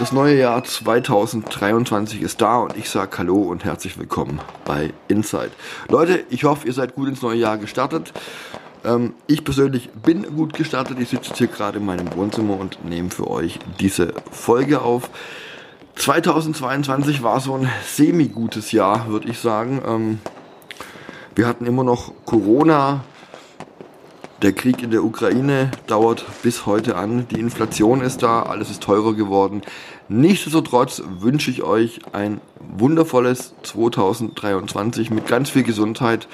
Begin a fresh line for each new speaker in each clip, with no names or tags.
das neue Jahr 2023 ist da und ich sage Hallo und herzlich willkommen bei Inside. Leute, ich hoffe, ihr seid gut ins neue Jahr gestartet. Ähm, ich persönlich bin gut gestartet. Ich sitze jetzt hier gerade in meinem Wohnzimmer und nehme für euch diese Folge auf. 2022 war so ein semi-gutes Jahr, würde ich sagen. Ähm, wir hatten immer noch Corona, der Krieg in der Ukraine dauert bis heute an. Die Inflation ist da, alles ist teurer geworden. Nichtsdestotrotz wünsche ich euch ein wundervolles 2023 mit ganz viel Gesundheit,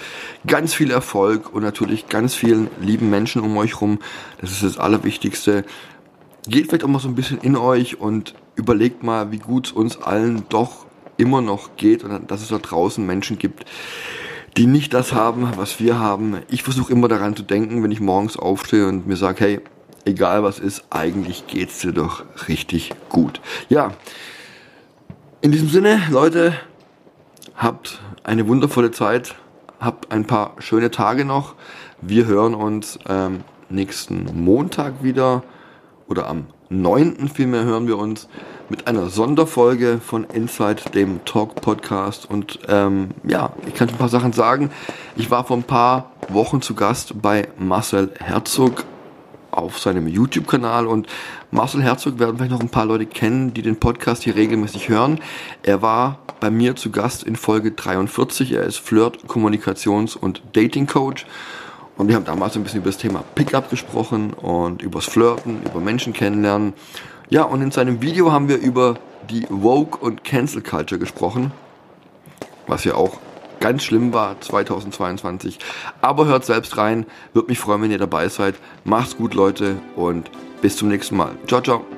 ganz viel Erfolg und natürlich ganz vielen lieben Menschen um euch rum. Das ist das Allerwichtigste. Geht vielleicht auch mal so ein bisschen in euch und überlegt mal, wie gut es uns allen doch immer noch geht und dass es da draußen Menschen gibt, die nicht das haben, was wir haben. Ich versuche immer daran zu denken, wenn ich morgens aufstehe und mir sage, hey, egal was ist, eigentlich geht's dir doch richtig gut. Ja, in diesem Sinne, Leute, habt eine wundervolle Zeit, habt ein paar schöne Tage noch. Wir hören uns ähm, nächsten Montag wieder oder am 9. vielmehr hören wir uns mit einer Sonderfolge von Inside, dem Talk Podcast. Und ähm, ja, ich kann ein paar Sachen sagen. Ich war vor ein paar Wochen zu Gast bei Marcel Herzog auf seinem YouTube-Kanal und Marcel Herzog werden vielleicht noch ein paar Leute kennen, die den Podcast hier regelmäßig hören. Er war bei mir zu Gast in Folge 43. Er ist Flirt, Kommunikations- und Dating-Coach. Und wir haben damals ein bisschen über das Thema Pickup gesprochen und übers Flirten, über Menschen kennenlernen. Ja, und in seinem Video haben wir über die Woke und Cancel Culture gesprochen, was ja auch ganz schlimm war 2022. Aber hört selbst rein, würde mich freuen, wenn ihr dabei seid. Macht's gut, Leute, und bis zum nächsten Mal. Ciao, ciao.